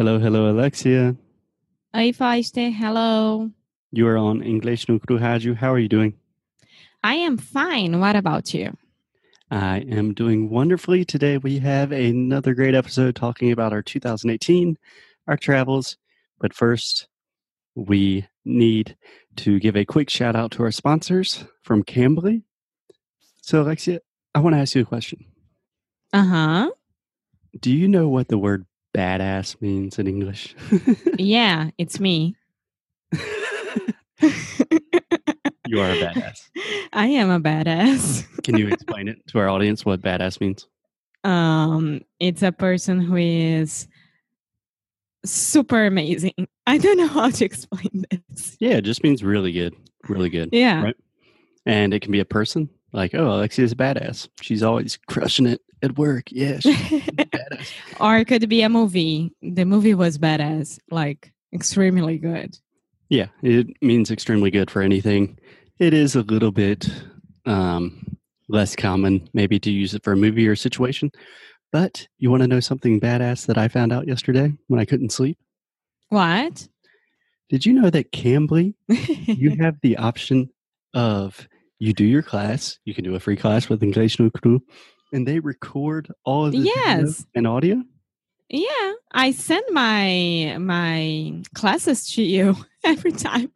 Hello, hello, Alexia. Oi, Foster. Hello. You are on English no Cru Rádio. How are you doing? I am fine. What about you? I am doing wonderfully. Today we have another great episode talking about our 2018, our travels. But first, we need to give a quick shout out to our sponsors from Cambly. So, Alexia, I want to ask you a question. Uh huh. Do you know what the word badass means in English? yeah, it's me. you are a badass. I am a badass. Can you explain it to our audience what badass means? Um, it's a person who is super amazing. I don't know how to explain this. Yeah, it just means really good. Really good. Yeah. Right. And it can be a person. Like, oh, Alexia's a badass. She's always crushing it at work. Yeah, she's badass. or it could be a movie. The movie was badass, like extremely good. Yeah, it means extremely good for anything. It is a little bit um, less common, maybe, to use it for a movie or a situation. But you want to know something badass that I found out yesterday when I couldn't sleep? What? Did you know that Cambly, you have the option of you do your class, you can do a free class with English no Crew, and they record all of the Yes. and audio? yeah, I send my my classes to you every time.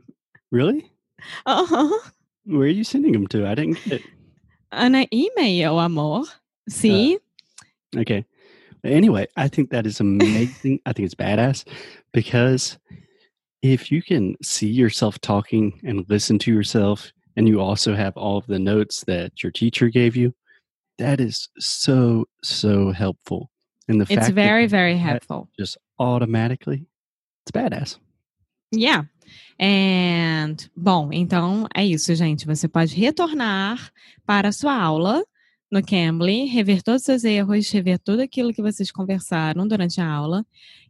Really? Uh huh. Where are you sending them to? I didn't get it. An email, amor. See? Okay. Anyway, I think that is amazing. I think it's badass because if you can see yourself talking and listen to yourself, and you also have all of the notes that your teacher gave you, that is so, so helpful. And the it's very, very helpful. just automatically, it's badass. Yeah. And, bom, então é isso, gente. Você pode retornar para a sua aula no Cambly, rever todos os seus erros, rever tudo aquilo que vocês conversaram durante a aula.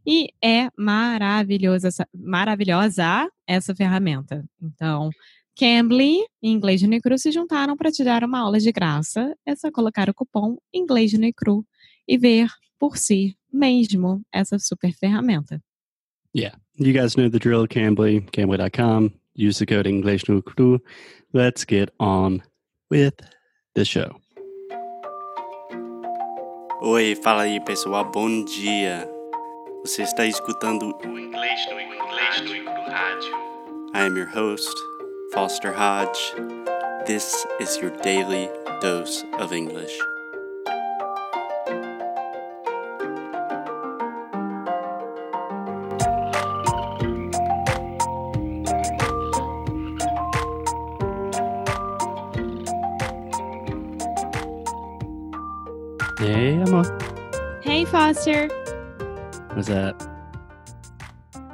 E é maravilhosa maravilhosa essa ferramenta. Então, Cambly e Inglês no Cru se juntaram para te dar uma aula de graça. É só colocar o cupom Inglês no Cru e ver por si mesmo essa super ferramenta. Yeah. You guys know the drill, Cambly, Cambly.com. Use the code English no Cru. Let's get on with the show. Oi, fala aí pessoal, bom dia. Você está escutando o Inglês no Inglês no Rádio. I am your host, Foster Hodge. This is your daily dose of English. Hey, Emma. Hey, Foster. What's up?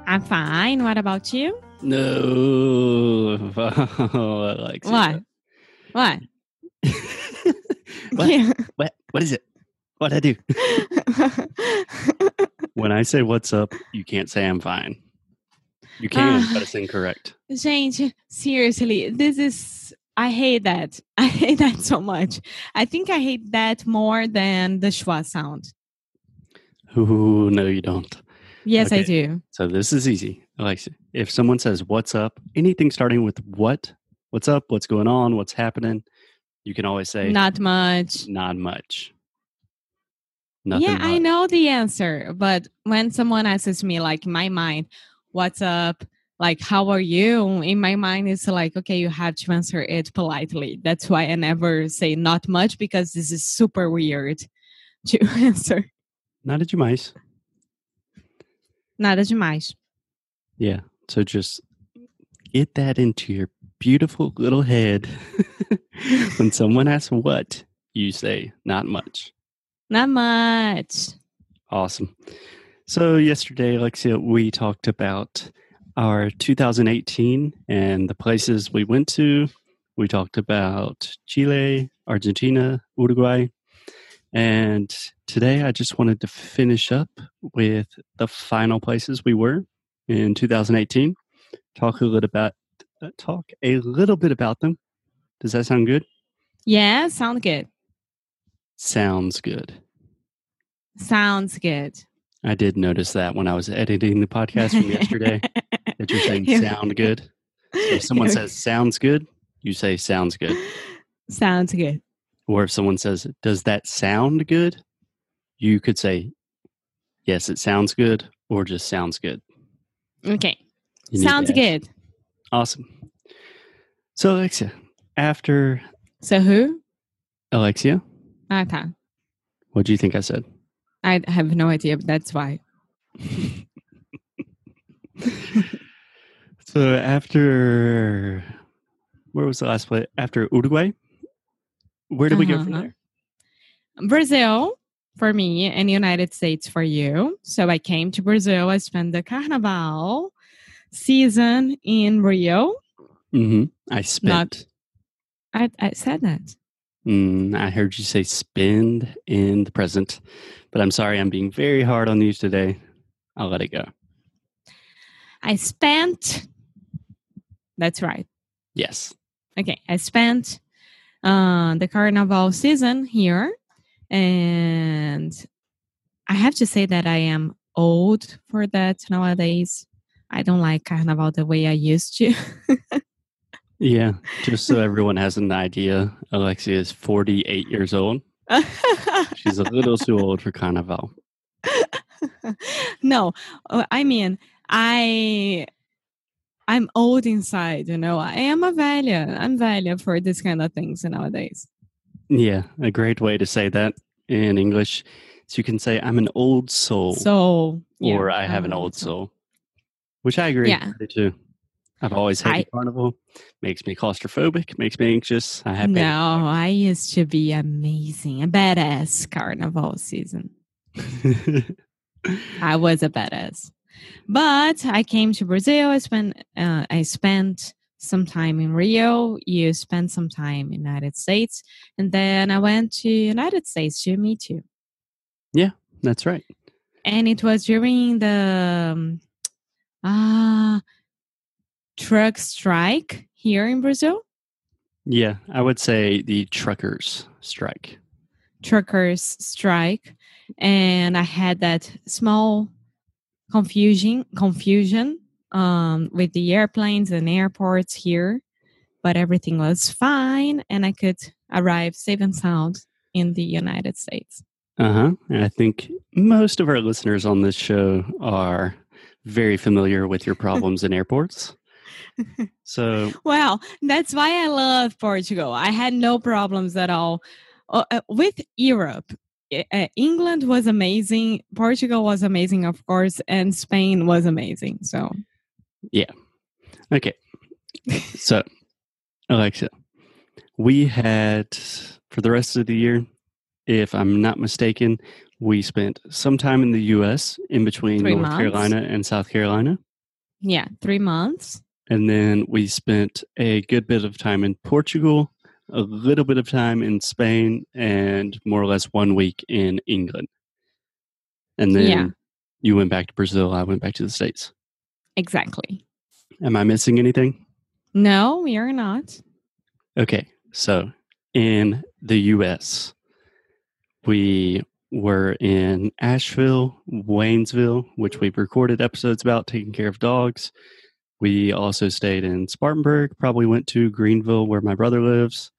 I'm fine. What about you? No, oh, Alexia. What? What? what? Yeah. What? What is it? What I do? When I say what's up, you can't say I'm fine. You can, Ah. but it's incorrect. Gente, seriously, this is. I hate that. I hate that so much. I think I hate that more than the schwa sound. Ooh, no, you don't. Yes, I do. So this is easy. Alexia, if someone says what's up, anything starting with what, what's up, what's going on, what's happening, you can always say Not much. not much. Nothing yeah, I know the answer. But when someone asks me, like, my mind, what's up? Like, how are you? In my mind, it's like, okay, you have to answer it politely. That's why I never say not much because this is super weird to answer. Nada demais. Nada demais. Yeah. So just get that into your beautiful little head. when someone asks what, you say not much. Not much. Awesome. So yesterday, Alexia, we talked about our 2018 and the places we went to. We talked about Chile, Argentina, Uruguay. And today I just wanted to finish up with the final places we were in 2018. Talk a little about uh, talk a little bit about them. Does that sound good? Yeah, sound good. Sounds good. Sounds good. I did notice that when I was editing the podcast from yesterday that you're saying sound good. So if someone says sounds good, you say sounds good. Sounds good. Or if someone says, does that sound good? You could say, yes, it sounds good, or just sounds good. Okay. You need to Sounds good. Awesome. So, Alexia, after So who? Alexia, Ah, what do you think I said? I have no idea, but that's why. So, after where was the last place? After Uruguay, where did we go from Uh-huh. there? Brazil for me and the United States for you. So I came to Brazil. I spent the Carnival season in Rio. hmm I spent. I, I said that. Mm, I heard you say spend in the present, but I'm sorry, I'm being very hard on you today. I'll let it go. I spent. That's right. Yes. Okay, I spent uh, the Carnival season here, and I have to say that I am old for that nowadays. I don't like Carnival the way I used to. Yeah. Just so everyone has an idea, Alexia is 48 years old. She's a little too old for Carnival. no, uh, I mean, I I'm old inside, you know. I am a velha. I'm velha for this kind of things nowadays. Yeah. A great way to say that in English So you can say, I'm an old soul, So, yeah, or I have I'm an old soul. soul, which I agree. Yeah. Too. I've always hated I- Carnival. Makes me claustrophobic, makes me anxious. I have No, I used to be amazing, a badass carnival season. I was a badass. But I came to Brazil. I spent uh, I spent some time in Rio. You spent some time in United States, and then I went to United States to meet you. Yeah, that's right. And it was during the um, ah truck strike here in Brazil. Yeah, I would say the truckers strike. truckers strike and i had that small confusion confusion um, with the airplanes and airports here but everything was fine and i could arrive safe and sound in the united states Uh huh. And I think most of our listeners on this show are very familiar with your problems in airports. So, well that's why i love portugal i had no problems at all uh, uh, with europe uh, england was amazing portugal was amazing of course and spain was amazing so okay. So, Alexia, we had for the rest of the year, if I'm not mistaken, we spent some time in the U.S. in between Three North months. Carolina and South Carolina. yeah three months And then we spent a good bit of time in Portugal, a little bit of time in Spain, and more or less one week in England. And then Yeah. you went back to Brazil, I went back to the States. Exactly Am I missing anything? No, you're not. Okay, so in the US, we were in Asheville, Waynesville, which we've recorded episodes about taking care of dogs. We also stayed in Spartanburg, probably went to Greenville, where my brother lives,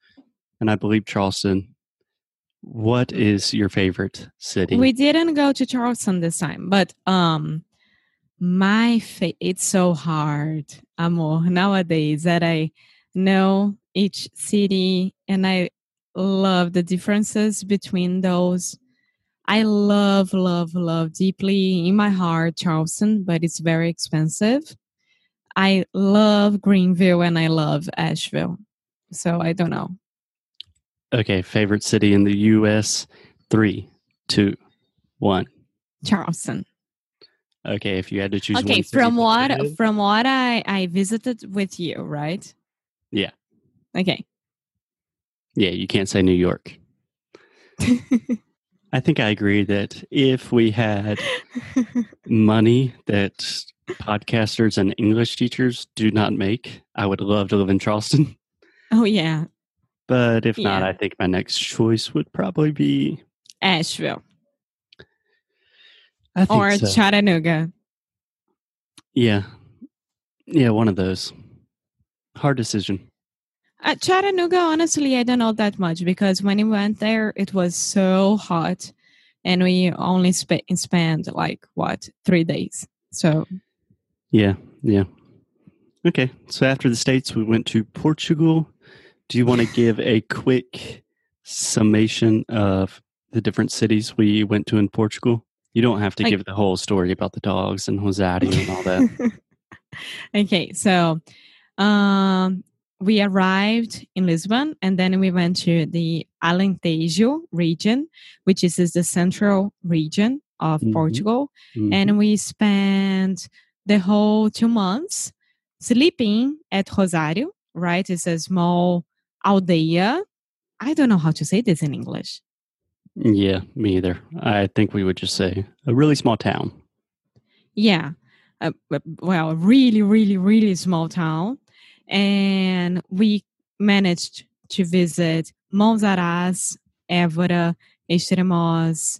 and I believe Charleston. What is your favorite city? We didn't go to Charleston this time, but um my fa- it's so hard, amor, nowadays that I know each city and I love the differences between those. I love, love, love deeply in my heart Charleston, but it's very expensive. I love Greenville and I love Asheville. So I don't know. okay, favorite city in the US? Three, two, one. Charleston. Okay, if you had to choose okay one from what from what i i visited with you right Yeah. okay Yeah, you can't say New York. I think I agree that if we had money that podcasters and English teachers do not make, I would love to live in Charleston. oh yeah But if not, I think my next choice would probably be asheville or so. Chattanooga? yeah, yeah, one of those. Hard decision. At Chattanooga, honestly, I don't know that much because when we went there, it was so hot, and we only sp- spent like what three days. So Yeah, yeah. Okay, so after the states, we went to Portugal. Do you want to give a quick summation of the different cities we went to in Portugal? You don't have to Like- give the whole story about the dogs and Rosário and all that. okay, so um, we arrived in Lisbon and then we went to the Alentejo region, which is, is the central region of Mhm. Portugal. Mhm. And we spent the whole two months sleeping at Rosário, right? It's a small aldeia. I don't know how to say this in English. Yeah, me either. I think we would just say a really small town. Yeah. Uh, well, a really, really, really small town. And we managed to visit Monsaraz, Évora, Estremoz,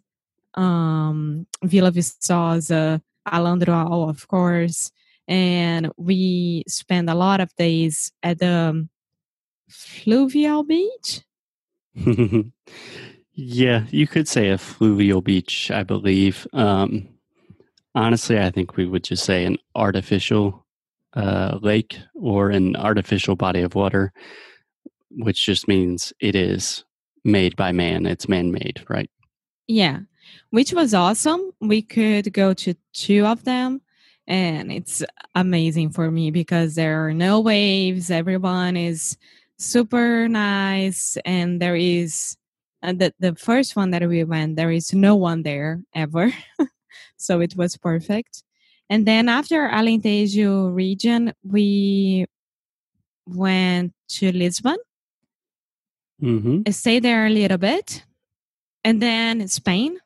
um, Vila Viçosa, Alandroal, of course. And we spent a lot of days at the fluvial beach. yeah, you could say a fluvial beach, I believe. Um, honestly, I think we would just say an artificial uh, lake or an artificial body of water, which just means it is made by man. It's man made, right? Yeah, which was awesome. We could go to two of them, and it's amazing for me because there are no waves. Everyone is super nice, and there is uh, the the first one that we went. There is no one there ever, so it was perfect. And then after Alentejo region, we went to Lisbon Mm-hmm. stay there a little bit, and then Spain.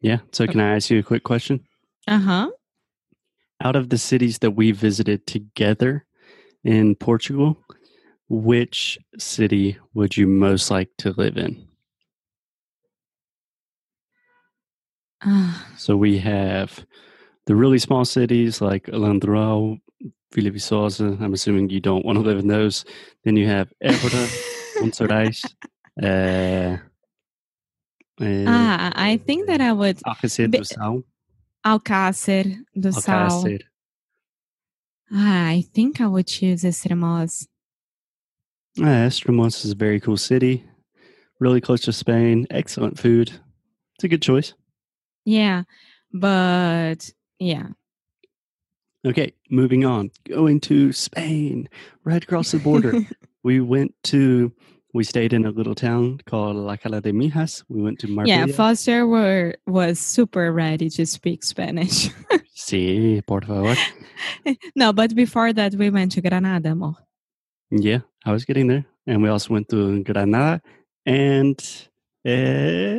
Yeah. So, can I ask you a quick question? Uh huh. Out of the cities that we visited together in Portugal, which city would you most like to live in? So we have the really small cities like Alandroal, Vila Viçosa. I'm assuming you don't want to live in those. Then you have Évora, Monsaraz, uh, uh, ah, I think that I would Alcácer do Sal, Alcácer do Sal. Alcácer. Ah, I think I would choose Estremoz. Uh, Estremoz is a very cool city, really close to Spain. Excellent food. It's a good choice. Yeah, but yeah. Okay, moving on. Going to Spain, right across the border. we went to, we stayed in a little town called La Cala de Mijas. We went to Marbella. Yeah, Foster were was super ready to speak Spanish. Sí, por favor. no, but before that we went to Granada more. Yeah, I was getting there. And we also went to Granada. And uh,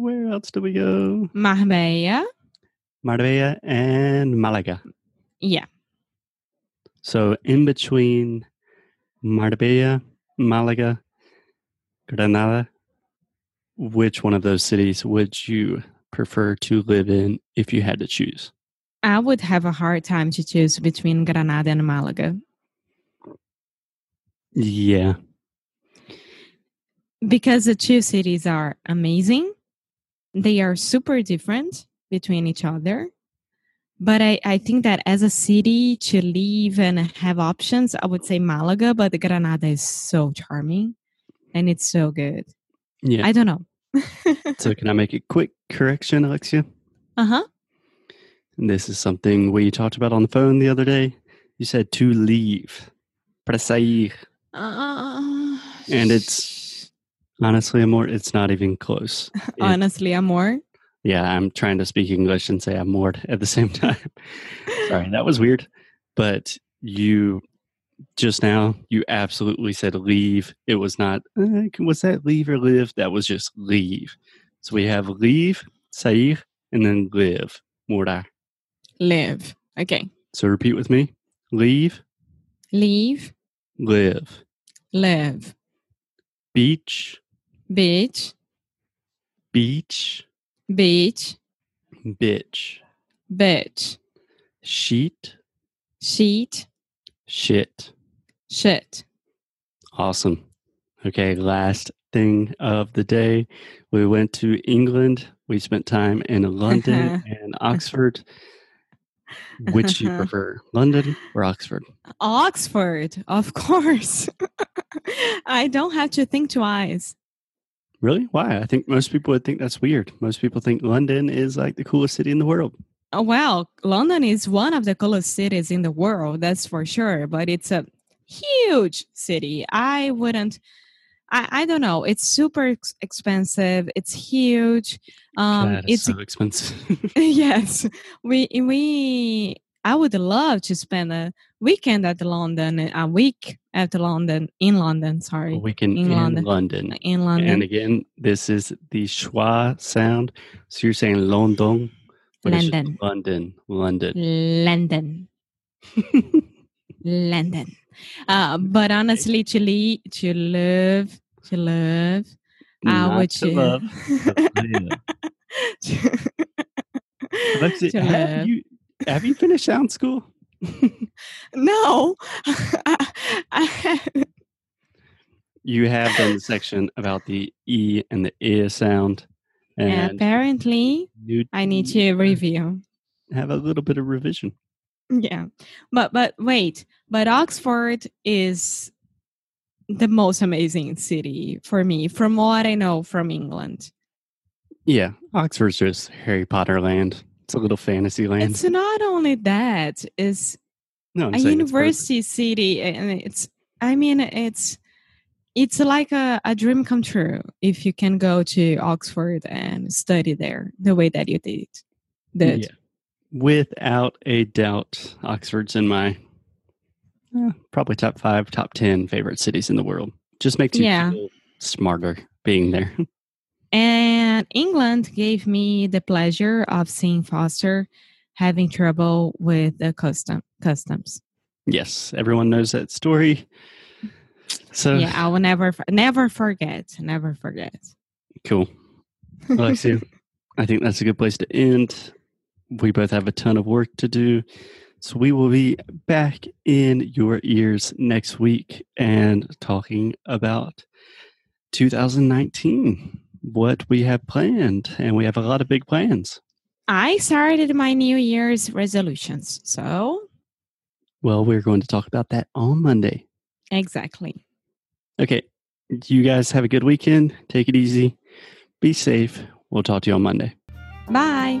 where else did we go? Marbella. Marbella and Malaga. Yeah. So in between Marbella, Malaga, Granada, which one of those cities would you prefer to live in if you had to choose? I would have a hard time to choose between Granada and Malaga Yeah. because the two cities are amazing. They are super different between each other. But I, I think that as a city to live and have options, I would say Malaga, but Granada is so charming and it's so good. Yeah. I don't know. so can I make a quick correction, Alexia? uh huh. This is something we talked about on the phone the other day. You said to leave. Para sair. Uh, And it's- Honestly, amor, it's not even close. It- honestly, Amor. yeah, I'm trying to speak English and say amor at the same time. Sorry, that was weird. But you just now, you absolutely said leave. It was not, uh, was that leave or live? That was just leave. So we have leave, sair, and then live, morar. Live. Okay. So repeat with me leave, Leave. Live, Live. beach, Beach. beach, beach, bitch, bitch, sheet, sheet, shit. shit. Awesome. Okay, last thing of the day. We went to England. We spent time in London uh-huh. and Oxford. Which you uh-huh. prefer, London or Oxford? Oxford, of course. I don't have to think twice. Really? Why? I think most people would think that's weird. Most people think London is like the coolest city in the world. Oh, well, London is one of the coolest cities in the world, that's for sure. But it's a huge city. I wouldn't. I, I don't know. It's super ex- expensive. It's huge. Um, that is it's so expensive. yes. We we. I would love to spend a weekend at London, a week at London in London. Sorry, a weekend in in London. London. in London. And again, this is the schwa sound. So you're saying London. but it's just London. London. London. London. London. Uh, but honestly, to, le- to live, to live, I would to love. Alexia, to have you have you finished sound school? no. I- You have done the section about the e and the i sound, and apparently, I need to review. have a little bit of revision. Yeah. But but wait, but Oxford is the most amazing city for me from what I know from England. Yeah, Oxford's just Harry Potter land. It's a little fantasy land. It's not only that, it's no, I'm a university city and it's I mean it's it's like a, a dream come true if you can go to Oxford and study there the way that you did. Did. Yeah. Without a doubt, Oxford's in my eh, probably top five, top ten favorite cities in the world. Just makes you Yeah. feel smarter being there. And England gave me the pleasure of seeing Foster having trouble with the custom customs. yes, everyone knows that story. So yeah, I will never never forget, never forget. cool. Alexia, I think that's a good place to end. We both have a ton of work to do. So we will be back in your ears next week and talking about 2019, what we have planned. And we have a lot of big plans. I started my New Year's resolutions, so Well, we're going to talk about that on Monday. exactly. Okay. You guys have a good weekend. Take it easy. Be safe. We'll talk to you on Monday. Bye.